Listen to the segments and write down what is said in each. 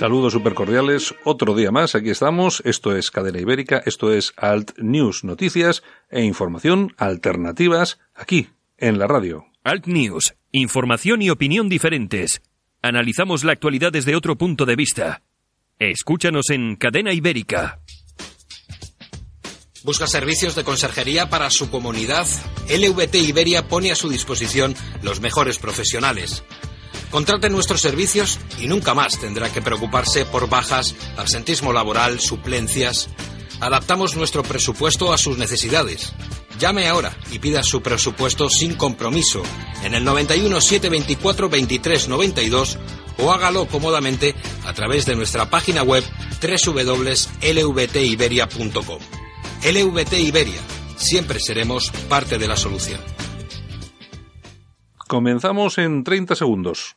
Saludos supercordiales, otro día más, aquí estamos, esto es Cadena Ibérica, esto es Alt News, noticias e información alternativas, aquí, en la radio. Alt News, información y opinión diferentes. Analizamos la actualidad desde otro punto de vista. Escúchanos en Cadena Ibérica. ¿Busca servicios de conserjería para su comunidad? LVT Iberia pone a su disposición los mejores profesionales. Contrate nuestros servicios y nunca más tendrá que preocuparse por bajas, absentismo laboral, suplencias. Adaptamos nuestro presupuesto a sus necesidades. Llame ahora y pida su presupuesto sin compromiso en el 91 724 23 92 o hágalo cómodamente a través de nuestra página web www.lvtiberia.com. LVT Iberia, siempre seremos parte de la solución. Comenzamos en 30 segundos.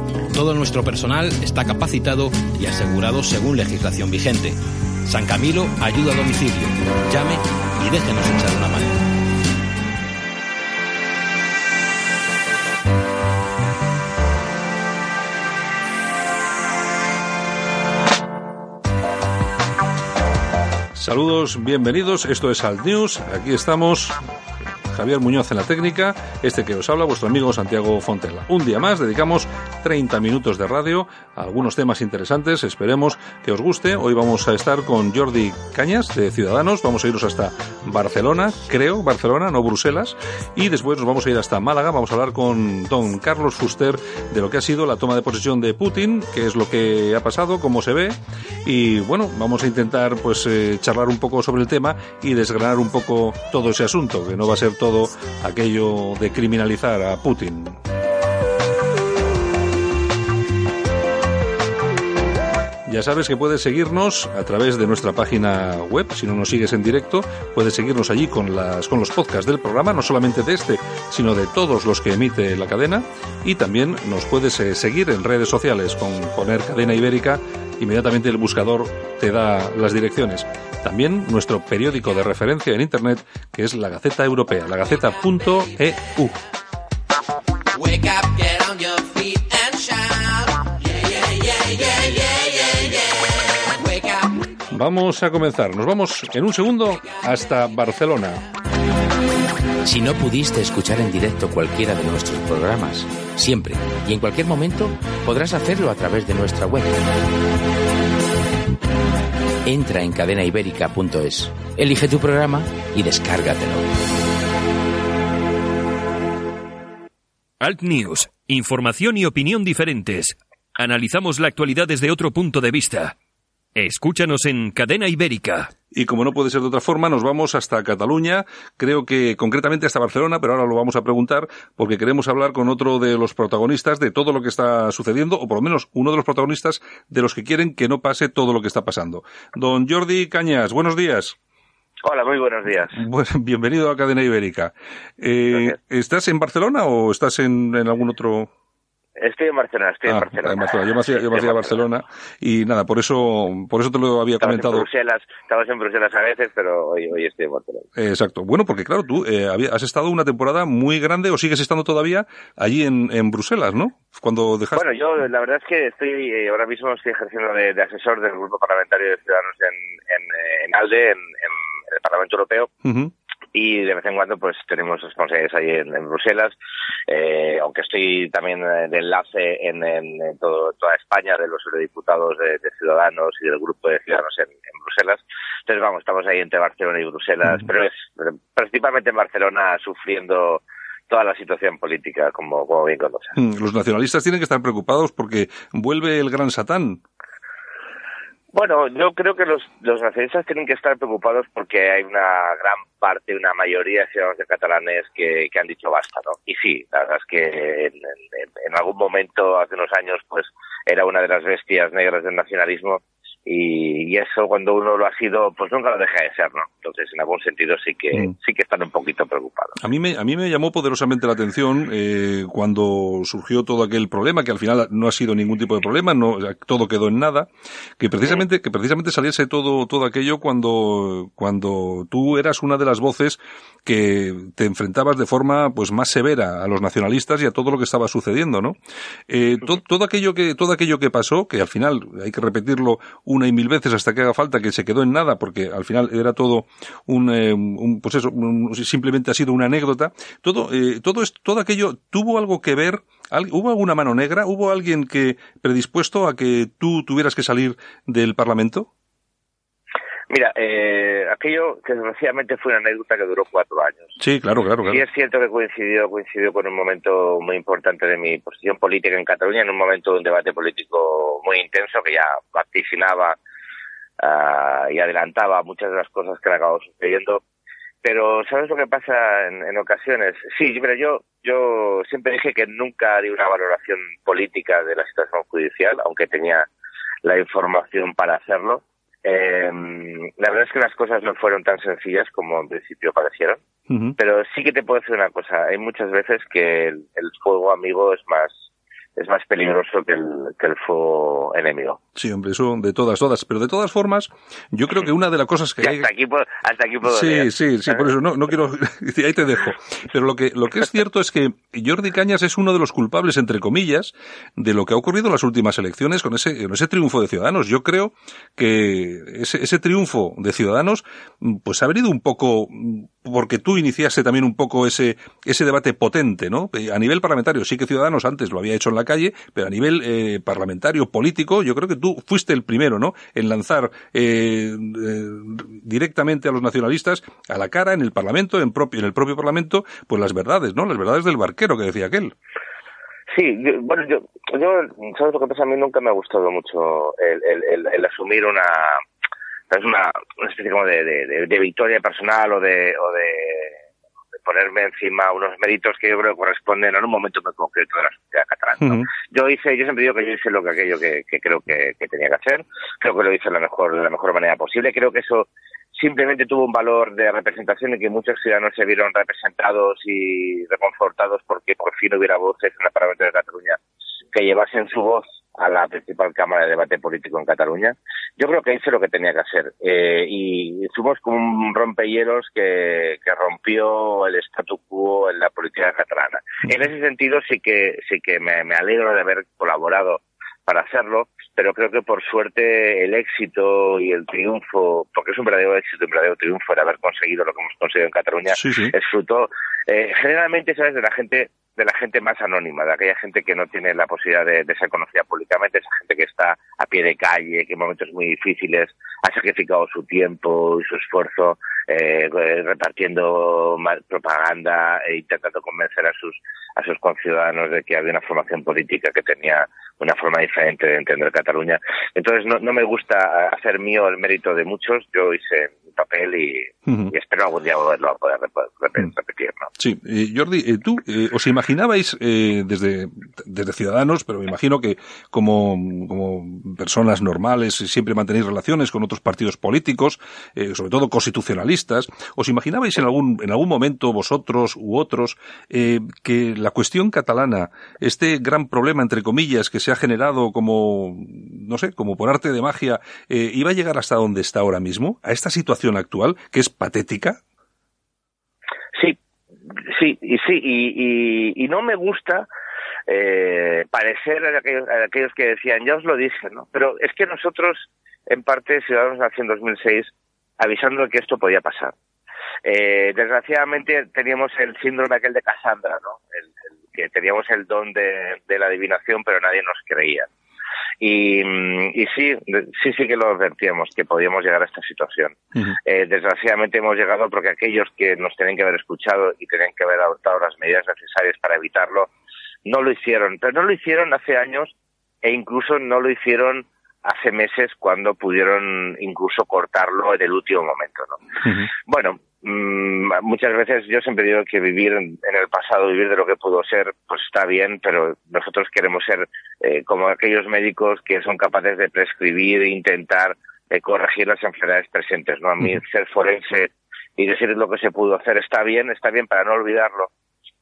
Todo nuestro personal está capacitado y asegurado según legislación vigente. San Camilo ayuda a domicilio. Llame y déjenos echar una mano. Saludos, bienvenidos. Esto es Alt News. Aquí estamos. Javier Muñoz en la técnica, este que os habla, vuestro amigo Santiago Fontela. Un día más, dedicamos 30 minutos de radio algunos temas interesantes, esperemos que os guste. Hoy vamos a estar con Jordi Cañas de Ciudadanos, vamos a irnos hasta Barcelona, creo, Barcelona, no Bruselas, y después nos vamos a ir hasta Málaga, vamos a hablar con don Carlos Fuster de lo que ha sido la toma de posesión de Putin, qué es lo que ha pasado, cómo se ve, y bueno, vamos a intentar pues eh, charlar un poco sobre el tema y desgranar un poco todo ese asunto, que no va a ser todo aquello de criminalizar a Putin. Ya sabes que puedes seguirnos a través de nuestra página web. Si no nos sigues en directo, puedes seguirnos allí con, los podcasts del programa, no solamente de este, sino de todos los que emite la cadena. Y también nos puedes eh, seguir en redes sociales con poner cadena ibérica. Inmediatamente el buscador te da las direcciones. También nuestro periódico de referencia en Internet, que es la Gaceta Europea, lagaceta.eu. Vamos a comenzar. Nos vamos en un segundo hasta Barcelona. Si no pudiste escuchar en directo cualquiera de nuestros programas, siempre y en cualquier momento podrás hacerlo a través de nuestra web. Entra en cadenaibérica.es, elige tu programa y descárgatelo. Alt News, información y opinión diferentes. Analizamos la actualidad desde otro punto de vista. Escúchanos en Cadena Ibérica. Y como no puede ser de otra forma, nos vamos hasta Cataluña, creo que concretamente hasta Barcelona, pero ahora lo vamos a preguntar porque queremos hablar con otro de los protagonistas de todo lo que está sucediendo, o por lo menos uno de los protagonistas de los que quieren que no pase todo lo que está pasando. Don Jordi Cañas, buenos días. Hola, muy buenos días. Bueno, bienvenido a Cadena Ibérica. Eh, ¿Estás en Barcelona o estás en, en algún otro...? Estoy en Barcelona, estoy en Ah, Barcelona. en Barcelona. Yo me hacía, yo me hacía Barcelona y nada, por eso, por eso te lo había Estabas comentado. en Bruselas, estabas en Bruselas a veces, pero hoy, hoy estoy en Barcelona. Exacto. Bueno, porque claro, tú eh, has estado una temporada muy grande o sigues estando todavía allí en, en Bruselas, ¿no? Cuando dejaste. Bueno, yo la verdad es que estoy eh, ahora mismo estoy ejerciendo de, de asesor del grupo parlamentario de Ciudadanos en, en, eh, en ALDE, en, en el Parlamento Europeo, Ujú. Y de vez en cuando pues tenemos responsabilidades ahí en, en Bruselas, eh, aunque estoy también de enlace en, en- en todo- toda España de los eurodiputados de, de Ciudadanos y del grupo de Ciudadanos en, Bruselas. Entonces vamos, estamos ahí entre Barcelona y Bruselas, pero es principalmente en Barcelona sufriendo toda la situación política, como, como bien conoces. Mm, Los nacionalistas tienen que estar preocupados porque vuelve el gran Satán. Bueno, yo creo que los, los nacionalistas tienen que estar preocupados porque hay una gran parte, una mayoría de ciudadanos de catalanes que, que han dicho basta, ¿no? Y sí, la verdad es que en, en- en algún momento, hace unos años, pues era una de las bestias negras del nacionalismo, y, eso cuando uno lo ha sido pues nunca lo deja de ser no entonces en algún sentido sí que mm. sí que están un poquito preocupados. A mí me a mí me llamó poderosamente la atención eh, cuando surgió todo aquel problema que al final no ha sido ningún tipo de problema no todo quedó en nada que precisamente que precisamente saliese todo todo aquello cuando cuando tú eras una de las voces que te enfrentabas de forma pues más severa a los nacionalistas y a todo lo que estaba sucediendo no eh, todo aquello que todo aquello que pasó que al final hay que repetirlo una y mil veces hasta que haga falta, que se quedó en nada, porque al final era todo un, eh, pues eso, simplemente ha sido una anécdota. Todo, eh, todo, todo aquello tuvo algo que ver, ¿Hubo alguna mano negra? ¿Hubo alguien que predispuesto a que tú tuvieras que salir del Parlamento? Mira, eh, aquello que desgraciadamente fue una anécdota que duró cuatro años. Sí, claro, claro, claro. Sí es cierto que coincidió, coincidió con un momento muy importante de mi posición política en Cataluña, en un momento de un debate político muy intenso que ya vaticinaba uh, y adelantaba muchas de las cosas que le acabó sucediendo. Pero ¿sabes lo que pasa en, en ocasiones? Sí, pero yo, yo siempre dije que nunca di una valoración política de la situación judicial, aunque tenía la información para hacerlo eh, la verdad es que las cosas no fueron tan sencillas como en principio parecieron, pero sí que te puedo decir una cosa, hay muchas veces que el fuego amigo es más es más peligroso que el, que el fuego enemigo. Sí, hombre, eso de todas, todas. Pero de todas formas, yo creo que una de las cosas que... hay... hasta, aquí puedo, hasta aquí puedo Sí, sí, sí, por eso no, no quiero... ahí te dejo. Pero lo que, lo que es cierto es que Jordi Cañas es uno de los culpables, entre comillas, de lo que ha ocurrido en las últimas elecciones con ese, con ese triunfo de Ciudadanos. Yo creo que ese, ese triunfo de Ciudadanos, pues ha venido un poco porque tú iniciaste también un poco ese, ese debate potente, ¿no? Eh, a nivel parlamentario, sí que Ciudadanos antes lo había hecho en la calle, pero a nivel eh, parlamentario, político, yo creo que tú fuiste el primero, ¿no? En lanzar eh, directamente a los nacionalistas a la cara en el Parlamento, en, propio, en el propio Parlamento, pues las verdades, ¿no? Las verdades del barquero que decía aquel. Sí, bueno, yo, yo, ¿sabes lo que pasa? A mí nunca me ha gustado mucho el, el, el asumir una, es una, una especie como de, de, de, victoria personal o de, o de, ponerme encima unos méritos que yo creo que corresponden a un momento muy concreto de la sociedad catalana. Yo hice, yo siempre digo que yo hice lo que aquello que, que creo que, que, tenía que hacer, creo que lo hice de la mejor, de la mejor manera posible, creo que eso simplemente tuvo un valor de representación y que muchos ciudadanos se vieron representados y reconfortados porque por fin hubiera voces en la Parlamento de Cataluña que llevasen su voz a la principal Cámara de Debate Político en Cataluña. Yo creo que hice lo que tenía que hacer. Eh, y fuimos como un rompehielos que, que rompió el statu quo en la política catalana. En ese sentido sí que, sí que me, me alegro de haber colaborado para hacerlo, pero creo que por suerte el éxito y el triunfo, porque es un verdadero éxito, un verdadero triunfo el haber conseguido lo que hemos conseguido en Cataluña, es fruto eh, generalmente, ¿sabes?, de la gente de la gente más anónima, de aquella gente que no tiene la posibilidad de, ser conocida públicamente, esa gente que está a pie de calle, que en momentos muy difíciles ha sacrificado su tiempo y su esfuerzo eh, repartiendo propaganda e intentando convencer a sus a sus conciudadanos de que había una formación política que tenía una forma diferente de entender Cataluña. Entonces no, no me gusta hacer mío el mérito de muchos. Yo hice papel y, espero algún día volverlo a poder repetir. ¿no? Sí, eh, Jordi, eh, tú eh, os imaginabais desde, desde Ciudadanos, pero me imagino que como, como personas normales siempre mantenéis relaciones con otros partidos políticos, sobre todo constitucionalistas, ¿os imaginabais en algún, en algún momento vosotros u otros que la cuestión catalana, este gran problema entre comillas que se ha generado como, no sé, como por arte de magia, iba a llegar hasta donde está ahora mismo, a esta situación actual, que es patética? Sí, sí, y sí, y, y, no me gusta eh, parecer a aquellos, que decían, ya os lo dije, ¿no? Pero es que nosotros, en parte, Ciudadanos nació en 2006 avisando que esto podía pasar. Eh, desgraciadamente teníamos el síndrome aquel de Cassandra, ¿no? El, que teníamos el don de, de, la adivinación, pero nadie nos creía. Y, y sí, sí, sí que lo advertíamos, que podíamos llegar a esta situación. eh, desgraciadamente hemos llegado porque aquellos que nos tienen que haber escuchado y tienen que haber adoptado las medidas necesarias para evitarlo, no lo hicieron. Pero no lo hicieron hace años e incluso no lo hicieron hace meses cuando pudieron incluso cortarlo en el último momento. ¿no? Bueno, mm, muchas veces yo siempre digo que vivir en, el pasado, vivir de lo que pudo ser, pues está bien, pero nosotros queremos ser eh, como aquellos médicos que son capaces de prescribir e intentar eh, corregir las enfermedades presentes. ¿no? A mí ser forense y decir lo que se pudo hacer está bien, está bien para no olvidarlo,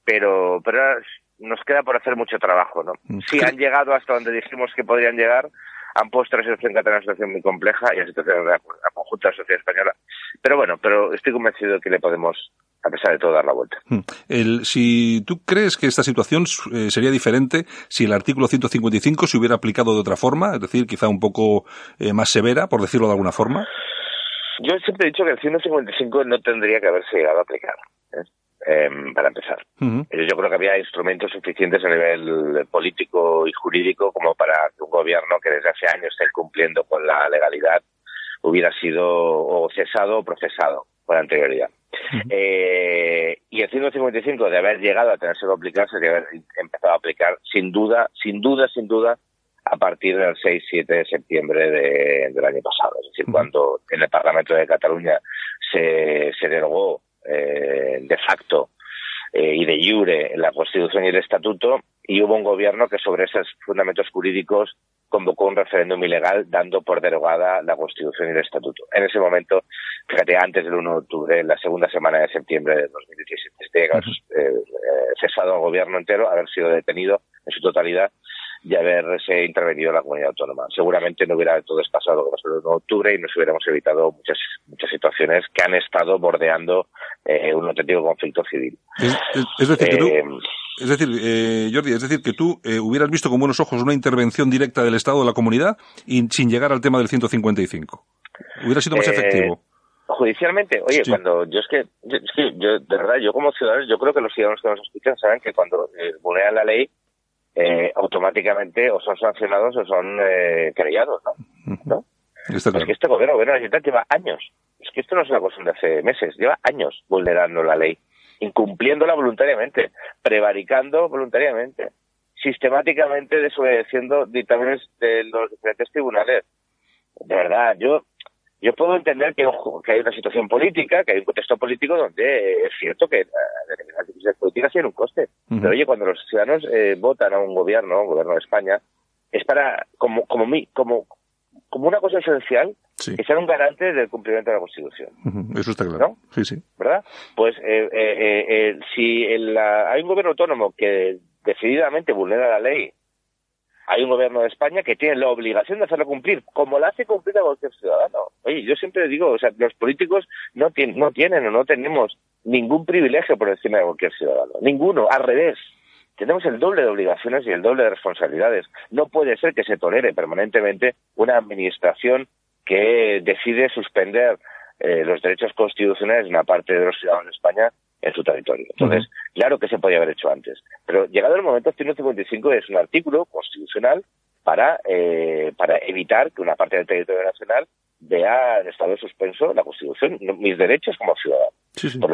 pero, pero nos queda por hacer mucho trabajo. ¿no? Si han llegado hasta donde dijimos que podrían llegar, han puesto a la situación catalana en una situación muy compleja y la situación de la, conjunta de la sociedad española. Pero bueno, pero estoy convencido de que le podemos, a pesar de todo, dar la vuelta. Hmm. El, si tú crees que esta situación eh, sería diferente si el artículo 155 se hubiera aplicado de otra forma, es decir, quizá un poco eh, más severa, por decirlo de alguna forma. Yo siempre he dicho que el 155 no tendría que haberse llegado a aplicar. ¿eh? Em, para empezar. Yo creo que había instrumentos suficientes a nivel político y jurídico como para que un gobierno que desde hace años esté cumpliendo con la legalidad hubiera sido o cesado o procesado con anterioridad. eh, y el 155 de haber llegado a tenerse que aplicar, se haber empezado a aplicar sin duda, sin duda, sin duda, a partir del 6-7 de septiembre del año pasado. Es decir, cuando en el Parlamento de Cataluña se, se derogó eh, de facto eh, y de jure la Constitución y el Estatuto, y hubo un gobierno que sobre esos fundamentos jurídicos convocó un referéndum ilegal dando por derogada la Constitución y el Estatuto. En ese momento, fíjate, antes del 1 de octubre, la segunda semana de septiembre de 2017, este, eh, cesado el gobierno entero, haber sido detenido en su totalidad y haberse intervenido la comunidad autónoma. Seguramente no hubiera todo pasado pasó el 1 de octubre y nos hubiéramos evitado muchas muchas situaciones que han estado bordeando eh, un auténtico conflicto civil. Es, decir, que tú, eh, es decir eh, Jordi, es decir, que tú hubieras visto con buenos ojos una intervención directa del Estado de la comunidad y sin llegar al tema del 155. Hubiera sido más efectivo judicialmente, oye, cuando yo es que, es que yo, de verdad, yo como ciudadano, yo creo que los ciudadanos que nos escuchan saben que cuando vulneran la ley, eh, automáticamente o son sancionados o son eh, creados, ¿no? Es que este gobierno, gobierno lleva años. Es que esto no es una cosa de hace meses, lleva años vulnerando la ley, incumpliéndola voluntariamente, prevaricando voluntariamente, sistemáticamente desobedeciendo dictámenes de los diferentes tribunales. De verdad, yo yo puedo entender que, que, hay una situación política, que hay un contexto político donde es cierto que las decisiones políticas tienen un coste. Pero oye, cuando los ciudadanos eh, votan a un gobierno, un gobierno de España, es para, como, como, mi, como, como una cosa esencial, que sea un garante del cumplimiento de la Constitución. Eso está claro. Sí, sí. ¿Verdad? Pues eh, eh, eh si hay un gobierno autónomo que decididamente vulnera la ley hay un gobierno de España que tiene la obligación de hacerlo cumplir, como la hace cumplir a cualquier ciudadano. Oye, yo siempre digo, o sea, los políticos no, tienen, no tienen o no tenemos ningún privilegio por encima de cualquier ciudadano. Ninguno, al revés. Tenemos el doble de obligaciones y el doble de responsabilidades. No puede ser que se tolere permanentemente una administración que decide suspender eh, los derechos constitucionales de una parte de los ciudadanos de España en su territorio. Entonces, claro que se podía haber hecho antes. Pero llegado el momento, el 155 es un artículo constitucional para, eh, para evitar que una parte del territorio nacional vea en estado de suspenso la Constitución, mis derechos como ciudadano.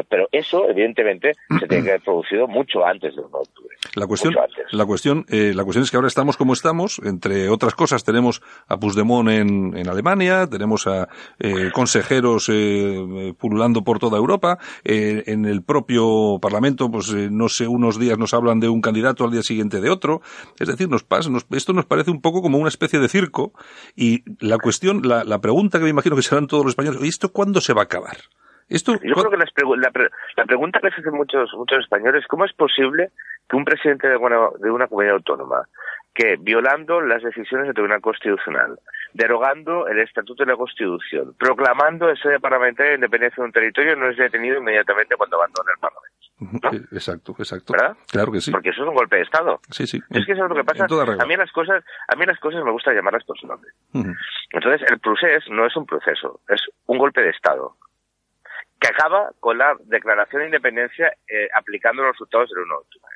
Pero eso, evidentemente, se tiene que haber producido mucho antes del 1 de octubre. La cuestión, la cuestión, eh, la cuestión es que ahora estamos como estamos. Entre otras cosas, tenemos a Puigdemont en, en Alemania, tenemos a eh, consejeros eh, pululando por toda Europa. Eh, en el propio Parlamento, pues eh, no sé, unos días nos hablan de un candidato, al día siguiente de otro. Es decir, nos pasa, nos, esto nos parece un poco como una especie de circo. Y la cuestión, la, la pregunta que me imagino que serán todos los españoles, ¿y esto cuándo se va a acabar? Esto, Yo creo que la, la, pregunta que se hacen muchos, muchos españoles, ¿cómo es posible que un presidente de una, de una comunidad autónoma, que violando las decisiones del Tribunal Constitucional, derogando el Estatuto de la Constitución, proclamando ese sede parlamentaria de independencia de un territorio, no es detenido inmediatamente cuando abandona el Parlamento? Exacto, exacto. ¿Verdad? Claro que sí. Porque eso es un golpe de Estado. Sí, sí. Es que eso es lo que pasa. A mí las cosas, a mí las cosas me gusta llamarlas por su nombre. Entonces, el procés no es un proceso, es un golpe de Estado que acaba con la declaración de independencia eh, aplicando los resultados del 1 de octubre.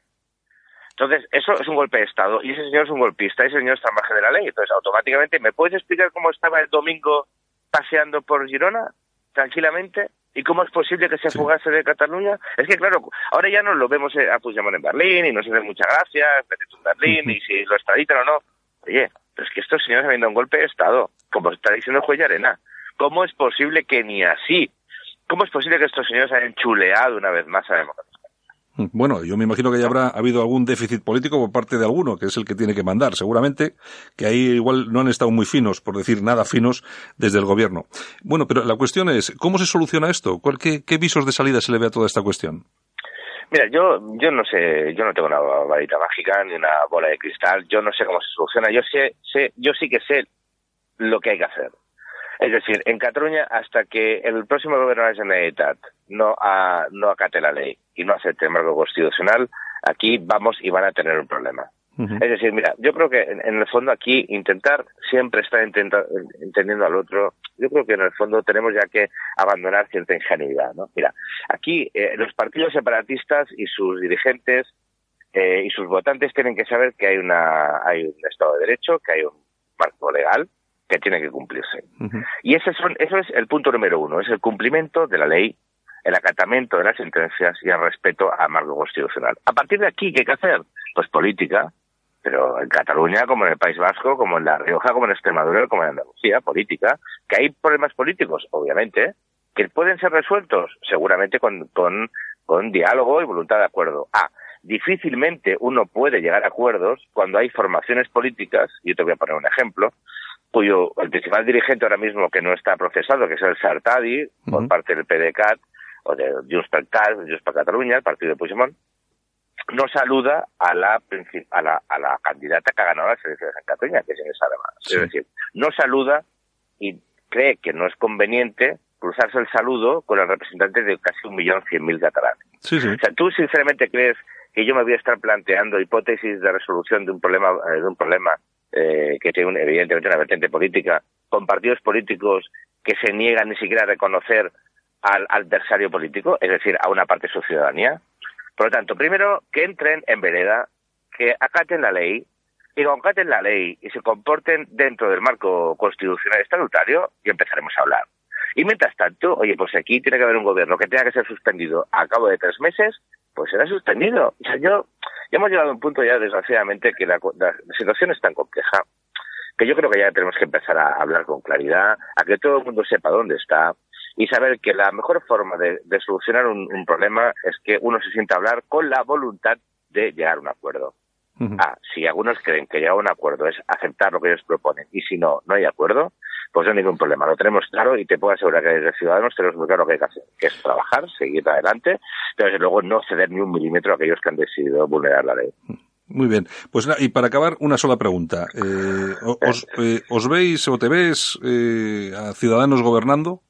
Entonces, eso es un golpe de Estado y ese señor es un golpista, ese señor está en margen de la ley. Entonces, automáticamente, ¿me puedes explicar cómo estaba el domingo paseando por Girona tranquilamente? ¿Y cómo es posible que se fugase de Cataluña? Es que, claro, ahora ya no lo vemos eh, a Puigdemont en Berlín y nos hace muchas gracias, vete tú en Berlín y si lo extraditan o no. Oye, pero es que estos señores han viendo un golpe de Estado, como está diciendo el juez Arena. ¿Cómo es posible que ni así ¿cómo es posible que estos señores hayan chuleado una vez más a la democracia? Bueno, yo me imagino que ya habrá habido algún déficit político por parte de alguno, que es el que tiene que mandar. Seguramente que ahí igual no han estado muy finos, por decir nada finos, desde el gobierno. Bueno, pero la cuestión es, ¿cómo se soluciona esto? ¿Cuál, qué, qué visos de salida se le ve a toda esta cuestión? Mira, yo, yo no sé, yo no tengo una varita mágica ni una bola de cristal, yo no sé cómo se soluciona, yo sé, sé, yo sí que sé lo que hay que hacer. Es decir, en Cataluña, hasta que el próximo gobierno de la Generalitat no, no acate la ley y no acepte el marco constitucional, aquí vamos y van a tener un problema. Es decir, mira, yo creo que en, el fondo aquí intentar siempre estar entendiendo al otro, yo creo que en el fondo tenemos ya que abandonar cierta ingenuidad, ¿no? Mira, aquí eh, los partidos separatistas y sus dirigentes eh, y sus votantes tienen que saber que hay una hay un Estado de Derecho, que hay un marco legal, que tiene que cumplirse. Y ese son, eso es el punto número uno, es el cumplimiento de la ley, el acatamiento de las sentencias y el respeto al marco constitucional. A partir de aquí, ¿qué hay que hacer? Pues política, pero en Cataluña, como en el País Vasco, como en La Rioja, como en Extremadura, como en Andalucía, política, que hay problemas políticos, obviamente, que pueden ser resueltos, seguramente con, con, con diálogo y voluntad de acuerdo. Ah, difícilmente uno puede llegar a acuerdos cuando hay formaciones políticas, y yo te voy a poner un ejemplo, cuyo el principal dirigente ahora mismo que no está procesado, que es el Sartadi, por parte del PDCAT o de Junts per Cat, Junts per Catalunya, el partido de Puigdemont, no saluda a la, a la, a la candidata que ha ganado las elecciones en Cataluña, que es Inés Armas. Es decir, no saluda y cree que no es conveniente cruzarse el saludo con el representante de casi un millón cien mil catalanes. Sí, sí. O sea, ¿tú sinceramente crees que yo me voy a estar planteando hipótesis de resolución de un problema, eh, de un problema eh, que tiene evidentemente una vertiente política, con partidos políticos que se niegan ni siquiera a reconocer al adversario político, es decir, a una parte de su ciudadanía. Por lo tanto, primero, que entren en vereda, que acaten la ley, y que acaten la ley y se comporten dentro del marco constitucional estatutario, y empezaremos a hablar. Y mientras tanto, oye, pues aquí tiene que haber un gobierno que tenga que ser suspendido a cabo de tres meses, pues será suspendido. O sea, yo, ya hemos llegado a un punto ya, desgraciadamente, que la, situación es tan compleja que yo creo que ya tenemos que empezar a hablar con claridad, a que todo el mundo sepa dónde está y saber que la mejor forma de, solucionar un, problema es que uno se sienta a hablar con la voluntad de llegar a un acuerdo. Ah, si algunos creen que llegar a un acuerdo es aceptar lo que ellos proponen y si no, no hay acuerdo, pues no hay ningún problema. Lo tenemos claro y te puedo asegurar que desde Ciudadanos tenemos muy claro lo que hay que hacer, que es trabajar, seguir adelante, pero desde luego no ceder ni un milímetro a aquellos que han decidido vulnerar la ley. Muy bien. Pues y para acabar, una sola pregunta. Eh, os, eh, ¿Os veis o te ves eh, a Ciudadanos gobernando?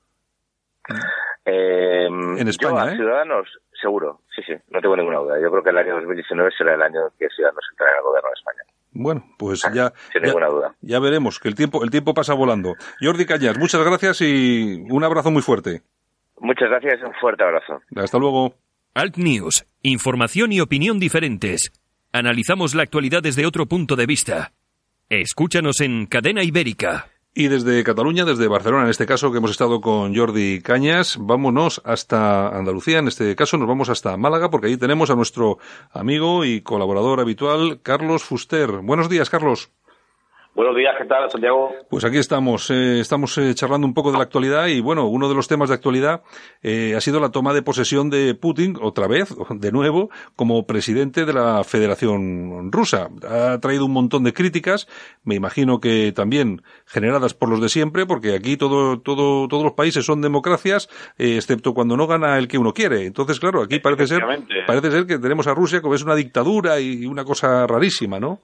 en España, yo a Ciudadanos, seguro. Sí, sí, no tengo ninguna duda. Yo creo que el año 2019 será el año que Ciudadanos entrará en el gobierno de España. Bueno, pues ya, ya, veremos, que el tiempo, el tiempo pasa volando. Jordi Cañas, muchas gracias y un abrazo muy fuerte. Muchas gracias y un fuerte abrazo. Hasta luego. Alt News, información y opinión diferentes. Analizamos la actualidad desde otro punto de vista. Escúchanos en Cadena Ibérica. Y desde Cataluña, desde Barcelona, en este caso que hemos estado con Jordi Cañas, vámonos hasta Andalucía, en este caso nos vamos hasta Málaga, porque allí tenemos a nuestro amigo y colaborador habitual, Carlos Fuster. Buenos días, Carlos. Buenos días, ¿qué tal, Santiago? Pues aquí estamos, eh, estamos eh, charlando un poco de la actualidad y bueno, uno de los temas de actualidad eh, ha sido la toma de posesión de Putin, otra vez, de nuevo, como presidente de la Federación Rusa. Ha traído un montón de críticas, me imagino que también generadas por los de siempre, porque aquí todo, todo, todos los países son democracias, excepto cuando no gana el que uno quiere. Entonces, claro, aquí parece ser, parece ser que tenemos a Rusia como es una dictadura y una cosa rarísima, ¿no?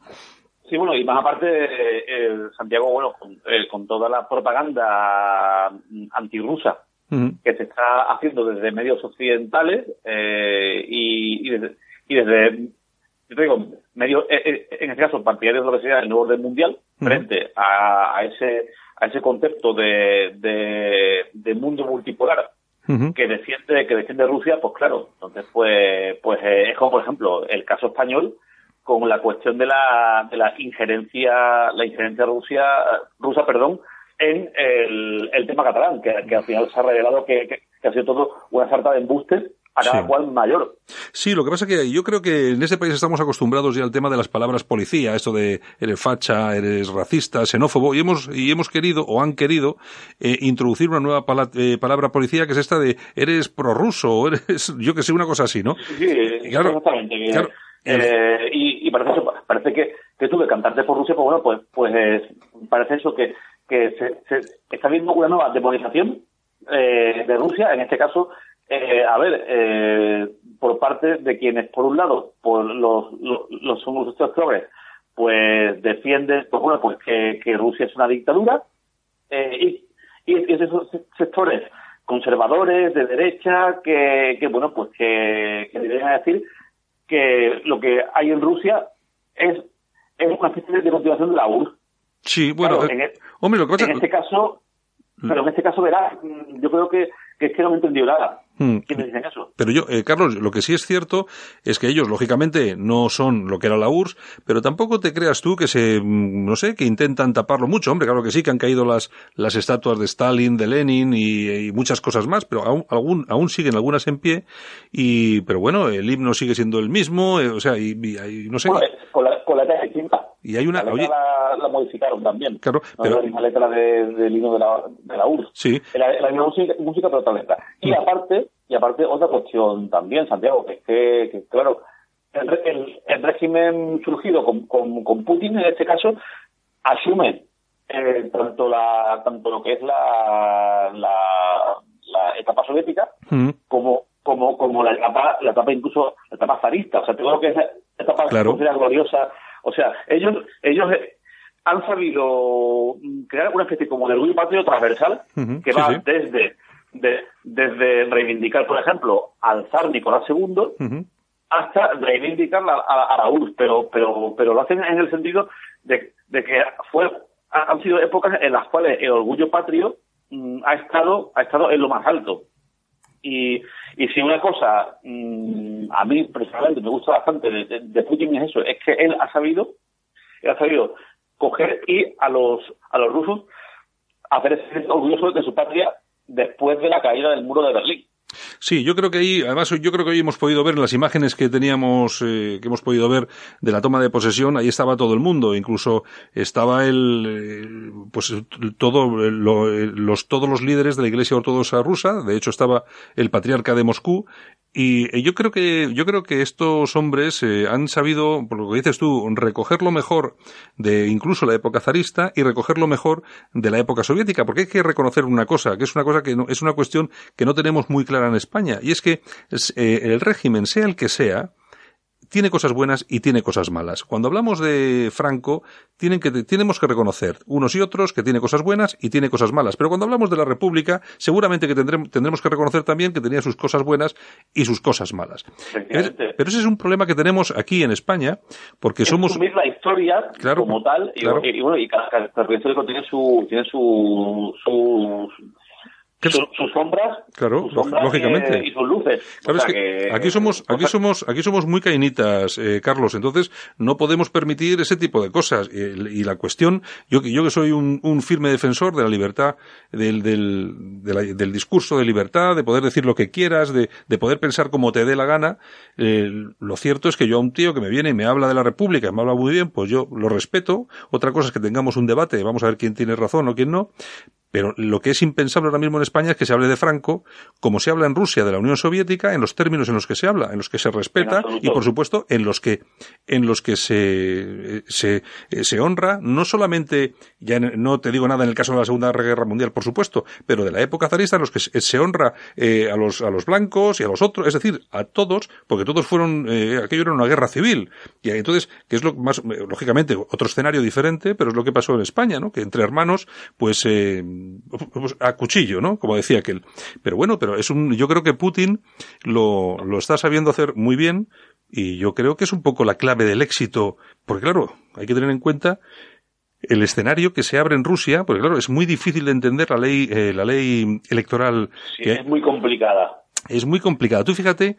Sí, bueno, y más aparte, eh, Santiago, bueno, eh, con, toda la propaganda antirrusa que se está haciendo desde medios occidentales eh, y, desde, y desde yo te digo, medios, en este caso, partidarios de lo que sea el nuevo orden mundial, frente a, ese a ese concepto de, de, mundo multipolar que defiende que defiende Rusia, pues claro, entonces pues pues es como por ejemplo el caso español con la cuestión de la, de la injerencia, la injerencia Rusia, rusa, perdón, en el, el tema catalán, que, al final se ha revelado que, ha sido todo una sarta de embustes a cada cual mayor. Sí, lo que pasa es que yo creo que en este país estamos acostumbrados ya al tema de las palabras policía, esto de eres facha, eres racista, xenófobo, y hemos, y hemos querido, o han querido, eh, introducir una nueva eh, palabra policía que es esta de eres prorruso, o eres, yo que sé, una cosa así, ¿no? Sí, exactamente. Eh, y, parece, eso, parece que, que tú de cantarte por Rusia, pues bueno, pues, pues parece eso que, que se, está viendo una nueva demonización de Rusia, en este caso eh, a ver, eh, por parte de quienes, por un lado, por los, los, los homosexuales pues defienden, pues bueno, pues que, que Rusia es una dictadura, eh, y, y, esos sectores conservadores, de derecha, que, que bueno, pues que, que deberían decir que lo que hay en Rusia es, es una especie de continuación de la URSS. Sí, bueno, en, e- en este caso, mm. pero en este caso verás, yo creo que, que es que no me he entendido nada. Hmm. Pero yo, eh, Carlos, lo que sí es cierto es que ellos, lógicamente, no son lo que era la URSS, pero tampoco te creas tú que se, mm, no sé, que intentan taparlo mucho. Hombre, claro que sí, que han caído las, las estatuas de Stalin, de Lenin y, muchas cosas más, pero aún, aún, aún siguen algunas en pie. Y, pero bueno, el himno sigue siendo el mismo, eh, o sea, y, no sé. con la, con la y hay una. La, oye, la, modificaron también. Claro, pero. La misma letra de, del himno de la, de la URSS. Sí. La, la misma música, música, pero otra letra. Y mm. aparte, y aparte, otra cuestión también, Santiago, que es que, que claro, el, el, el, régimen surgido con, con, con, Putin, en este caso, asume eh, tanto la tanto lo que es la, la, la etapa soviética mm. como como como la etapa la etapa incluso la etapa zarista o sea todo lo que es la etapa claro. gloriosa o sea, ellos, ellos eh, han sabido crear una especie como de orgullo patrio transversal que va desde desde reivindicar, por ejemplo, al zar Nicolás II hasta reivindicar a, la URSS, pero pero pero lo hacen en el sentido de, que fue han sido épocas en las cuales el orgullo patrio mm, ha estado ha estado en lo más alto y, y si una cosa mm, a mí personalmente me gusta bastante de, Putin es eso, es que él ha sabido, él ha sabido coger y a los a los rusos hacer ese orgulloso de su patria después de la caída del muro de Berlín. Sí, yo creo que ahí, además, yo creo que hoy hemos podido ver en las imágenes que teníamos, eh, que hemos podido ver de la toma de posesión, ahí estaba todo el mundo, incluso estaba el, eh, pues todo, los, todos los líderes de la Iglesia Ortodoxa rusa, de hecho estaba el patriarca de Moscú, y eh, yo creo que, yo creo que estos hombres eh, han sabido, por lo que dices tú, recoger lo mejor de incluso la época zarista y recoger lo mejor de la época soviética, porque hay que reconocer una cosa, que es una cosa que no, es una cuestión que no tenemos muy clara en España, y es que eh, el régimen, sea el que sea, tiene cosas buenas y tiene cosas malas. Cuando hablamos de Franco, tienen que, tenemos que reconocer unos y otros que tiene cosas buenas y tiene cosas malas. Pero cuando hablamos de la República, seguramente que tendremos, tendremos que reconocer también que tenía sus cosas buenas y sus cosas malas. pero ese es un problema que tenemos aquí en España, porque somos... la historia como tal, y, bueno, y cada, cada, tiene su, tiene su, su sus, sombras, claro, lógicamente. y sus luces. aquí somos, aquí somos, aquí somos muy cainitas, eh, Carlos. Entonces no podemos permitir ese tipo de cosas. Y, la cuestión, yo que yo que soy un, firme defensor de la libertad, del, del, del discurso de libertad, de poder decir lo que quieras, de, de poder pensar como te dé la gana. Eh, lo cierto es que yo a un tío que me viene y me habla de la República, y me habla muy bien, pues yo lo respeto. Otra cosa es que tengamos un debate, vamos a ver quién tiene razón o quién no. Pero lo que es impensable ahora mismo en España es que se hable de Franco como se habla en Rusia de la Unión Soviética, en los términos en los que se habla, en los que se respeta y por supuesto en los que en los que se se, se honra no solamente ya no te digo nada en el caso de la Segunda Guerra Mundial, por supuesto, pero de la época zarista en los que se, honra eh, a los a los blancos y a los otros, es decir, a todos, porque todos fueron eh, aquello era una guerra civil y entonces que es lo más lógicamente otro escenario diferente, pero es lo que pasó en España, ¿no? Que entre hermanos pues eh, a cuchillo, ¿no? Como decía aquel. Pero bueno, pero es un, yo creo que Putin lo, lo está sabiendo hacer muy bien y yo creo que es un poco la clave del éxito, porque claro, hay que tener en cuenta el escenario que se abre en Rusia, porque claro, es muy difícil de entender la ley, eh, la ley electoral. Sí, es muy complicada. Es muy complicada. Tú fíjate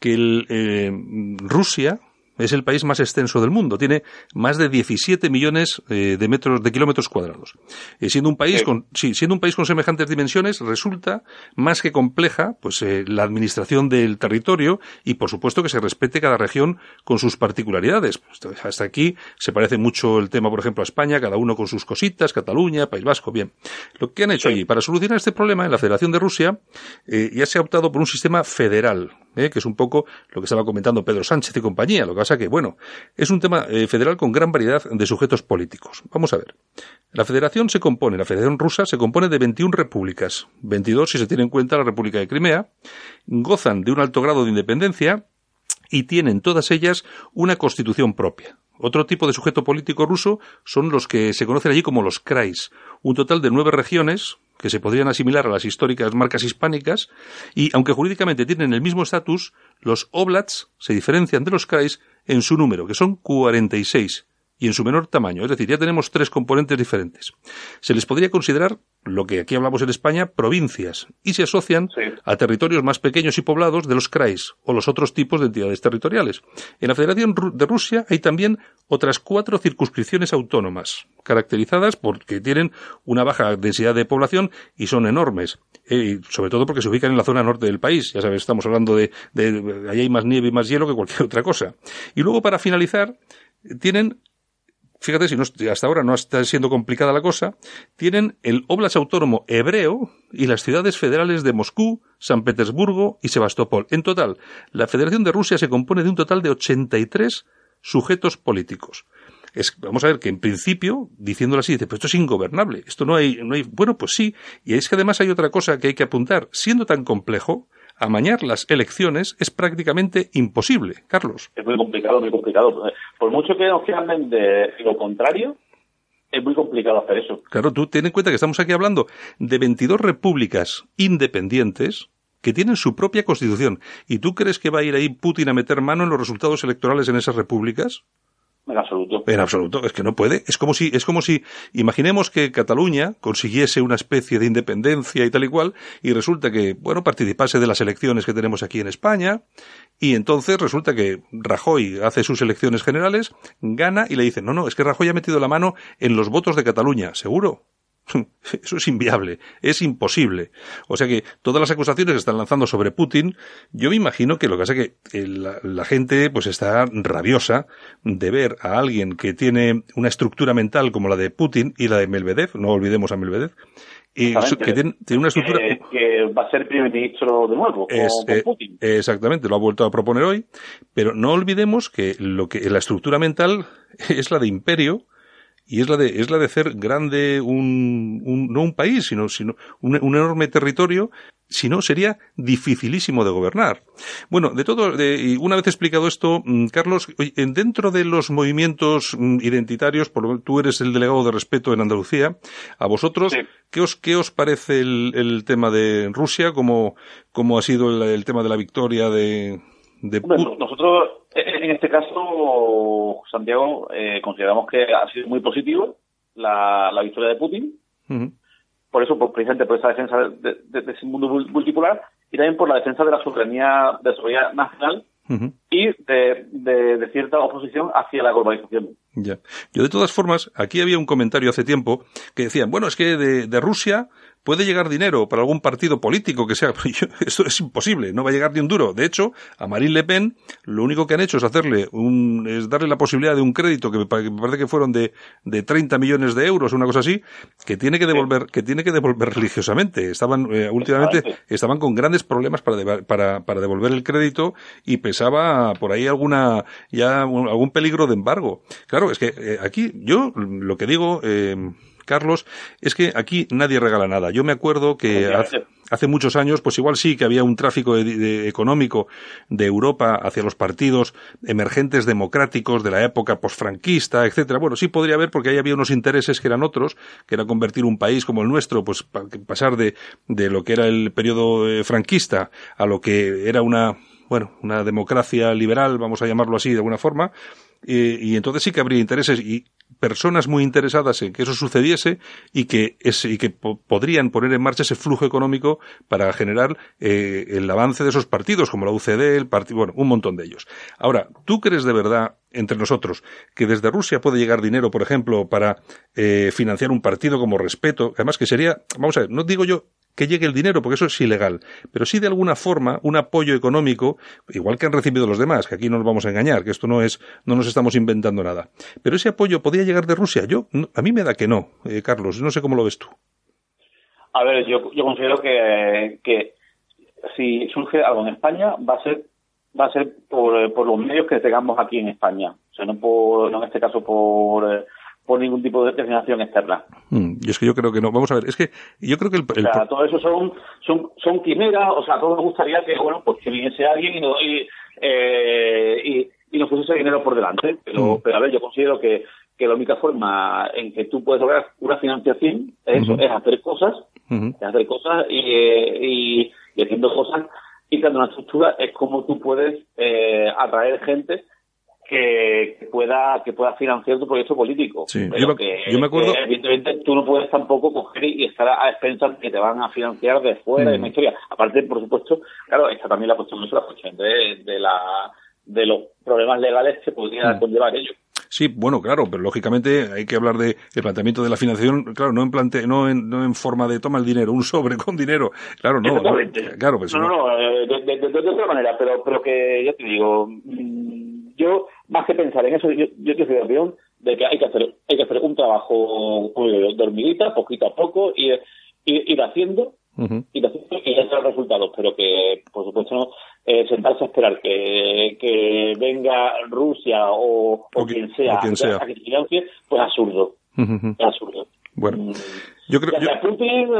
que el, eh, Rusia, es el país más extenso del mundo. Tiene más de 17 millones eh, de metros, de kilómetros cuadrados. Eh, siendo un país con, sí, siendo un país con semejantes dimensiones, resulta más que compleja, pues, eh, la administración del territorio y, por supuesto, que se respete cada región con sus particularidades. Pues, hasta aquí se parece mucho el tema, por ejemplo, a España, cada uno con sus cositas, Cataluña, País Vasco, bien. Lo que han hecho allí, para solucionar este problema, en la Federación de Rusia, ya se ha optado por un sistema federal, que es un poco lo que estaba comentando Pedro Sánchez y compañía, lo que pasa que, bueno, es un tema eh, federal con gran variedad de sujetos políticos. Vamos a ver. La federación se compone, la federación rusa se compone de 21 repúblicas, 22 si se tiene en cuenta la República de Crimea, gozan de un alto grado de independencia y tienen todas ellas una constitución propia. Otro tipo de sujeto político ruso son los que se conocen allí como los krais, un total de nueve regiones que se podrían asimilar a las históricas marcas hispánicas y, aunque jurídicamente tienen el mismo estatus, los oblats se diferencian de los krais en su número, que son 46, y en su menor tamaño. Es decir, ya tenemos tres componentes diferentes. Se les podría considerar, lo que aquí hablamos en España, provincias, y se asocian a territorios más pequeños y poblados de los krais o los otros tipos de entidades territoriales. En la Federación de Rusia hay también otras cuatro circunscripciones autónomas, caracterizadas porque tienen una baja densidad de población y son enormes. Eh, sobre todo porque se ubican en la zona norte del país. Ya sabes, estamos hablando de, de, ahí hay más nieve y más hielo que cualquier otra cosa. Y luego, para finalizar, tienen fíjate si no, hasta ahora no está siendo complicada la cosa, tienen el Oblast Autónomo Hebreo y las ciudades federales de Moscú, San Petersburgo y Sebastopol. En total, la Federación de Rusia se compone de un total de 83 sujetos políticos. Vamos a ver que en principio, diciéndolo así, dice, pero esto es ingobernable, esto no hay, no hay, bueno, pues sí, y es que además hay otra cosa que hay que apuntar, siendo tan complejo, amañar las elecciones es prácticamente imposible. Carlos. Es muy complicado, muy complicado. Por mucho que nos quieran de lo contrario, es muy complicado hacer eso. Claro, tú ten en cuenta que estamos aquí hablando de 22 repúblicas independientes que tienen su propia constitución. ¿Y tú crees que va a ir ahí Putin a meter mano en los resultados electorales en esas repúblicas? En absoluto. En absoluto, es que no puede. Es como si, es como si, imaginemos que Cataluña consiguiese una especie de independencia y tal y cual, y resulta que, bueno, participase de las elecciones que tenemos aquí en España, y entonces resulta que Rajoy hace sus elecciones generales, gana y le dicen, no, no, es que Rajoy ha metido la mano en los votos de Cataluña, seguro. Eso es inviable, es imposible. O sea que todas las acusaciones que están lanzando sobre Putin, yo me imagino que lo que pasa es que la, gente pues está rabiosa de ver a alguien que tiene una estructura mental como la de Putin y la de Medvedev, no olvidemos a Medvedev, y que tiene, una estructura que, va a ser primer ministro de nuevo con, Putin. Exactamente, lo ha vuelto a proponer hoy, pero no olvidemos que lo que la estructura mental es la de imperio y es la de es la de hacer grande un, un no un país sino sino un, enorme territorio si no sería dificilísimo de gobernar. Bueno de todo de, y una vez explicado esto mm, Carlos dentro de los movimientos mm, identitarios por lo tú eres el delegado de respeto en Andalucía a vosotros qué os qué os parece el, el tema de Rusia como cómo ha sido el, el tema de la victoria de nosotros, en este caso, Santiago, eh, consideramos que ha sido muy positivo la, victoria de Putin. Por eso, por, precisamente por esa defensa de, ese mundo multipolar y también por la defensa de la soberanía, de la soberanía nacional y de, cierta oposición hacia la globalización. Ya. Yo, de todas formas, aquí había un comentario hace tiempo que decían, bueno, es que de Rusia puede llegar dinero para algún partido político que sea. Esto es imposible, no va a llegar ni un duro. De hecho, a Marine Le Pen lo único que han hecho es hacerle un, es darle la posibilidad de un crédito que me, parece que fueron de, de 30 millones de euros, una cosa así, que tiene que devolver, que tiene que devolver religiosamente. Estaban, eh, últimamente, estaban con grandes problemas para, para, para devolver el crédito y pesaba por ahí alguna, ya algún peligro de embargo. Claro, es que eh, aquí yo lo que digo, eh, Carlos, es que aquí nadie regala nada. Yo me acuerdo que hace, muchos años, pues igual sí que había un tráfico económico de Europa hacia los partidos emergentes democráticos de la época posfranquista, etcétera. Bueno, sí podría haber porque ahí había unos intereses que eran otros, que era convertir un país como el nuestro, pues pasar de, de lo que era el periodo eh, franquista a lo que era una, bueno, una democracia liberal, vamos a llamarlo así de alguna forma, y entonces sí que habría intereses y personas muy interesadas en que eso sucediese y que, y que podrían poner en marcha ese flujo económico para generar eh, el avance de esos partidos, como la UCD, el partido, bueno, un montón de ellos. Ahora, ¿tú crees de verdad entre nosotros que desde Rusia puede llegar dinero, por ejemplo, para eh, financiar un partido como respeto? Además que sería, vamos a ver, no digo yo que llegue el dinero, porque eso es ilegal, pero sí de alguna forma un apoyo económico, igual que han recibido los demás, que aquí no nos vamos a engañar, que esto no es, no nos estamos inventando nada. Pero ese apoyo podría llegar de Rusia. Yo, a mí me da que no, eh, Carlos, no sé cómo lo ves tú. A ver, yo, yo considero que, que si surge algo en España va a ser va a ser por, por los medios que tengamos aquí en España, o sea, no por, no en este caso por eh, por ningún tipo de financiación externa. Mm, y es que yo creo que no. Vamos a ver, es que yo creo que el. O sea, todo eso son, son, son quimeras, o sea, a todos nos gustaría que, bueno, pues que viniese alguien y, y, eh, y, y, nos pusiese dinero por delante. Pero, mm. pero a ver, yo considero que, que la única forma en que tú puedes lograr una financiación es, eso, es hacer cosas, es hacer cosas y, y, y haciendo cosas y creando una estructura es como tú puedes eh, atraer gente que, pueda que pueda financiar tu proyecto político. Sí. yo, me, que, yo, me, acuerdo. evidentemente tú no puedes tampoco coger y estar a expensas que te van a financiar de fuera de una mm. historia. Aparte, por supuesto, claro, está también la cuestión, la cuestión de, de, la, de los problemas legales que podría mm. conllevar ello. Sí, bueno, claro, pero lógicamente hay que hablar de el planteamiento de la financiación, claro, no en plante, no en, no en forma de toma el dinero, un sobre con dinero, claro, no, claro, pues no, no, no, eh, de, de, de, otra manera, pero, pero que ya te digo, yo, más que pensar en eso, yo, yo estoy de opinión de que hay que hacer, hay que hacer un trabajo dormidita, poquito a poco, y ir, ir haciendo, ir haciendo y hacer resultados, pero que, por supuesto, no eh, sentarse a esperar que, que venga Rusia o, o, quien sea, quien sea. a que financie, pues absurdo. Es absurdo. Bueno, mm. yo creo sea Putin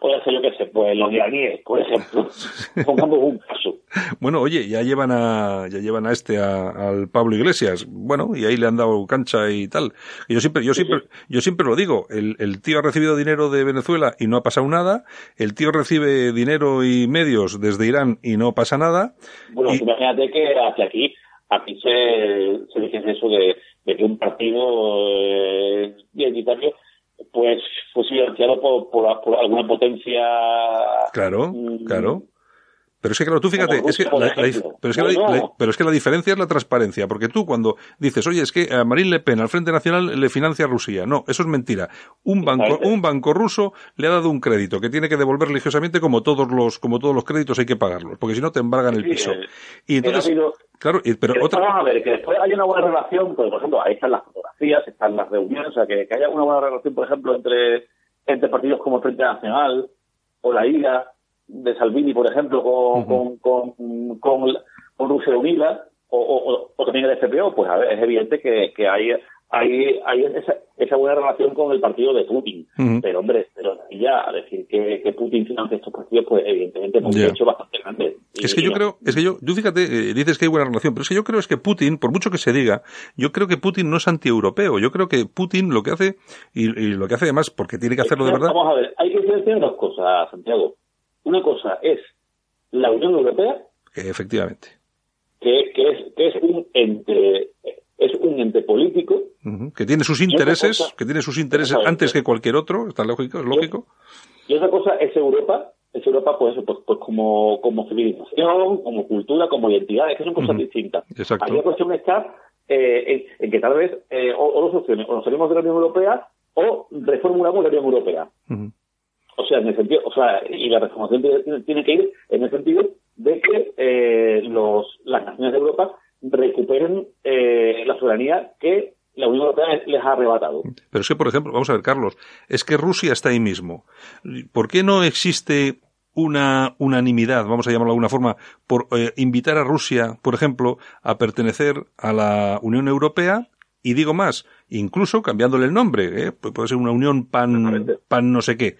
o ya sea yo qué sé, pues los iraníes, por ejemplo. Pongamos un caso. Bueno, oye, ya llevan a, ya llevan a este, a, al Pablo Iglesias. Bueno, y ahí le han dado cancha y tal. yo siempre, yo siempre, yo siempre lo digo. El, el tío ha recibido dinero de Venezuela y no ha pasado nada. El tío recibe dinero y medios desde Irán y no pasa nada. Bueno, imagínate que hacia aquí, aquí se, se dice eso de de que un partido eh, identitario pues fue financiado por, por, alguna potencia. Claro, mm, claro. Pero es que, claro, tú fíjate, es que la, pero, es que la, pero es que la diferencia es la transparencia, porque tú cuando dices, oye, es que a Marine Le Pen, al Frente Nacional, le financia Rusia. No, eso es mentira. Un banco, un banco ruso le ha dado un crédito que tiene que devolver religiosamente como todos los, como todos los créditos hay que pagarlos, porque si no te embargan el piso. Eh, y entonces, claro, pero otra... Vamos a ver, que después hay una buena relación, pues, por ejemplo, ahí están las fotografías, están las reuniones, o sea, que, que haya una buena relación, por ejemplo, entre, entre partidos como el Frente Nacional o la IGA, de Salvini, por ejemplo, con, con, con, con, Rusia Unida o, o, o, también el FPO, pues a ver, es evidente que, que hay, hay, hay esa, esa, buena relación con el partido de Putin. Pero, hombre, pero ya decir que, que Putin financia estos partidos, pues evidentemente es un hecho bastante grande. Es que yo creo, es que yo, tú fíjate, eh, dices que hay buena relación, pero es que yo creo es que Putin, por mucho que se diga, yo creo que Putin no es antieuropeo. Yo creo que Putin lo que hace, y, y lo que hace además, porque tiene que hacerlo de verdad. Vamos a ver, hay que decir dos cosas, Santiago. Una cosa es la Unión Europea. Efectivamente. Que, que, es, que es un ente es un ente político que tiene sus intereses, que tiene sus intereses antes que cualquier otro, está lógico, es lógico. Y, otra cosa es Europa, es Europa pues, pues, pues como, como civilización, como cultura, como identidad, es que son cosas distintas. Exacto. Aquí la cuestión está eh, en, que tal vez eh, o, dos opciones, o nos salimos de la Unión Europea o reformulamos la Unión Europea. O sea, en el sentido, o sea, y la reformación tiene, que ir en el sentido de que eh, los, las naciones de Europa recuperen eh, la soberanía que la Unión Europea les ha arrebatado. Pero es que, por ejemplo, vamos a ver, Carlos, es que Rusia está ahí mismo. ¿Por qué no existe una unanimidad, vamos a llamarlo de alguna forma, por eh, invitar a Rusia, por ejemplo, a pertenecer a la Unión Europea y digo más, incluso cambiándole el nombre, ¿eh? puede ser una unión pan, pan no sé qué.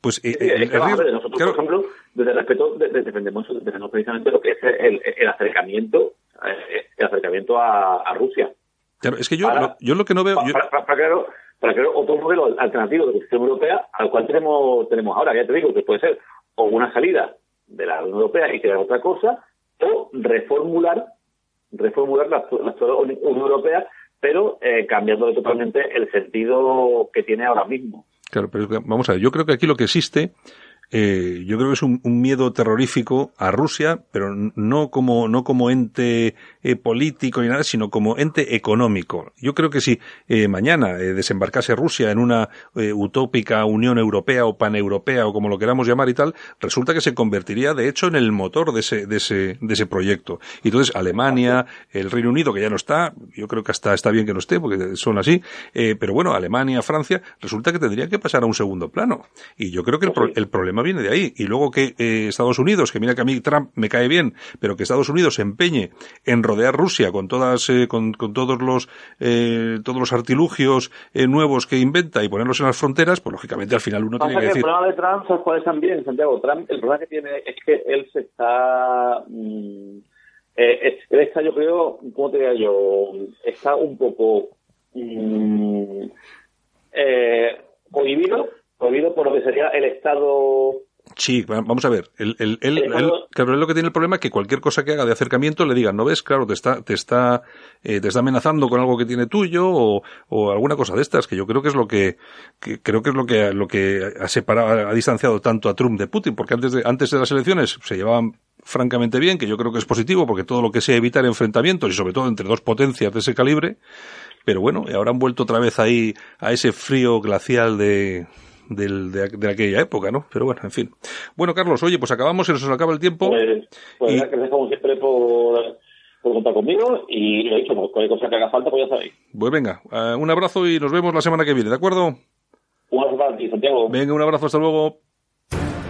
Pues eh, eh nosotros, por ejemplo, desde el respeto defendemos, defendemos precisamente lo que es el, el acercamiento, eh, el acercamiento a, a, Rusia. Claro, es que yo, lo, yo lo que no veo. Para, para, para, para crear otro modelo alternativo de la Europea al cual tenemos, tenemos ahora. Ya te digo que puede ser o una salida de la Unión Europea y crear otra cosa, o reformular reformular la, la Unión Europea, pero eh, cambiando totalmente el sentido que tiene ahora mismo. Claro, pero vamos a ver, yo creo que aquí lo que existe eh, yo creo que es un, miedo terrorífico a Rusia, pero no como, no como ente eh, político ni nada, sino como ente económico. Yo creo que si eh, mañana eh, desembarcase Rusia en una utópica Unión Europea o paneuropea o como lo queramos llamar y tal, resulta que se convertiría de hecho en el motor de ese, de ese, de ese proyecto. Y entonces Alemania, el Reino Unido, que ya no está, yo creo que hasta está bien que no esté, porque son así, pero bueno, Alemania, Francia, resulta que tendría que pasar a un segundo plano. Y yo creo que el, el problema viene de ahí. Y luego que eh, Estados Unidos, que mira que a mí Trump me cae bien, pero que Estados Unidos se empeñe en rodear Rusia con todas, eh, con, todos los, eh, todos los artilugios nuevos que inventa y ponerlos en las fronteras, pues lógicamente al final uno tiene que, decir. El problema de Trump, ¿sabes cuál es también, Santiago? Trump, el problema que tiene es que él se está, mm, él está, yo creo, ¿cómo te diría yo? Está un poco, mm, eh, cohibido prohibido por lo que sería el Estado Sí, vamos a ver. Él, él, él, claro, lo que tiene el problema es que cualquier cosa que haga de acercamiento le digan, ¿no ves? Claro, te está, te está, eh, te está amenazando con algo que tiene tuyo o, o, alguna cosa de estas, que yo creo que es lo que, que creo que es lo que, lo que ha separado, ha distanciado tanto a Trump de Putin, porque antes de, antes de las elecciones se llevaban francamente bien, que yo creo que es positivo, porque todo lo que sea evitar enfrentamientos y sobre todo entre dos potencias de ese calibre, pero bueno, ahora han vuelto otra vez ahí a ese frío glacial de, del, de, de, aquella época, ¿no? Pero bueno, en fin. Bueno, Carlos, oye, pues acabamos, se nos acaba el tiempo. Pues, pues y... gracias como siempre por, por contar conmigo y lo he dicho, pues, cualquier cosa que haga falta, pues ya sabéis. Pues venga, uh, un abrazo y nos vemos la semana que viene, ¿de acuerdo? Un abrazo para ti, Santiago. Venga, un abrazo, hasta luego.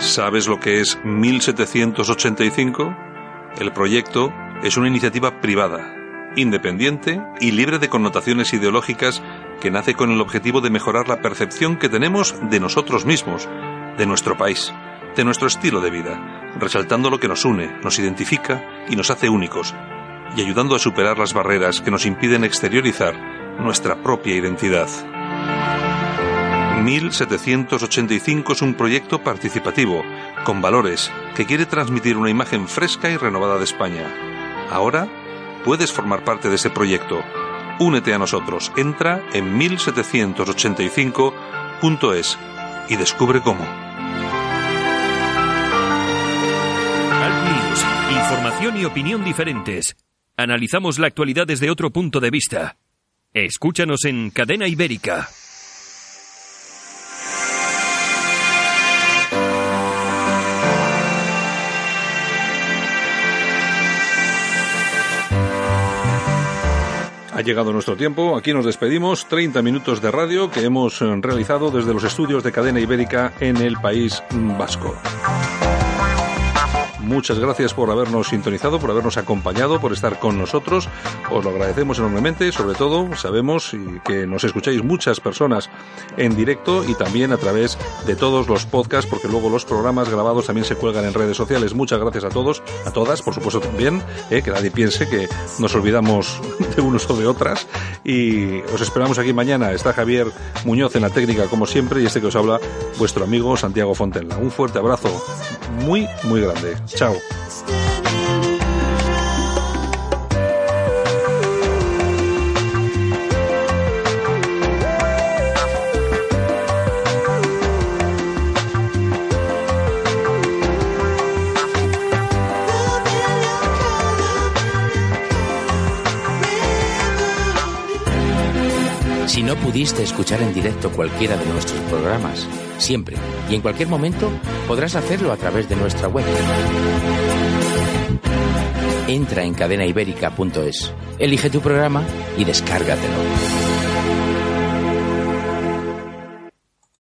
¿Sabes lo que es 1785? El proyecto es una iniciativa privada, independiente y libre de connotaciones ideológicas que nace con el objetivo de mejorar la percepción que tenemos de nosotros mismos, de nuestro país, de nuestro estilo de vida, resaltando lo que nos une, nos identifica y nos hace únicos, y ayudando a superar las barreras que nos impiden exteriorizar nuestra propia identidad. 1785 es un proyecto participativo, con valores, que quiere transmitir una imagen fresca y renovada de España. Ahora puedes formar parte de ese proyecto. Únete a nosotros. Entra en 1785.es y descubre cómo. News. Información y opinión diferentes. Analizamos la actualidad desde otro punto de vista. Escúchanos en Cadena Ibérica. Ha llegado nuestro tiempo, aquí nos despedimos, 30 minutos de radio que hemos eh, realizado desde los estudios de cadena ibérica en el país vasco. Muchas gracias por habernos sintonizado, por habernos acompañado, por estar con nosotros. Os lo agradecemos enormemente. Sobre todo, sabemos que nos escucháis muchas personas en directo y también a través de todos los podcasts, porque luego los programas grabados también se cuelgan en redes sociales. Muchas gracias a todos, a todas, por supuesto también, eh, que nadie piense que nos olvidamos de unos o de otras. Y os esperamos aquí mañana. Está Javier Muñoz en la técnica, como siempre, y este que os habla, vuestro amigo Santiago Fontenla. Un fuerte abrazo muy, muy grande. Show. Si no pudiste escuchar en directo cualquiera de nuestros programas, siempre y en cualquier momento podrás hacerlo a través de nuestra web. Entra en cadenaibérica.es, elige tu programa y descárgatelo.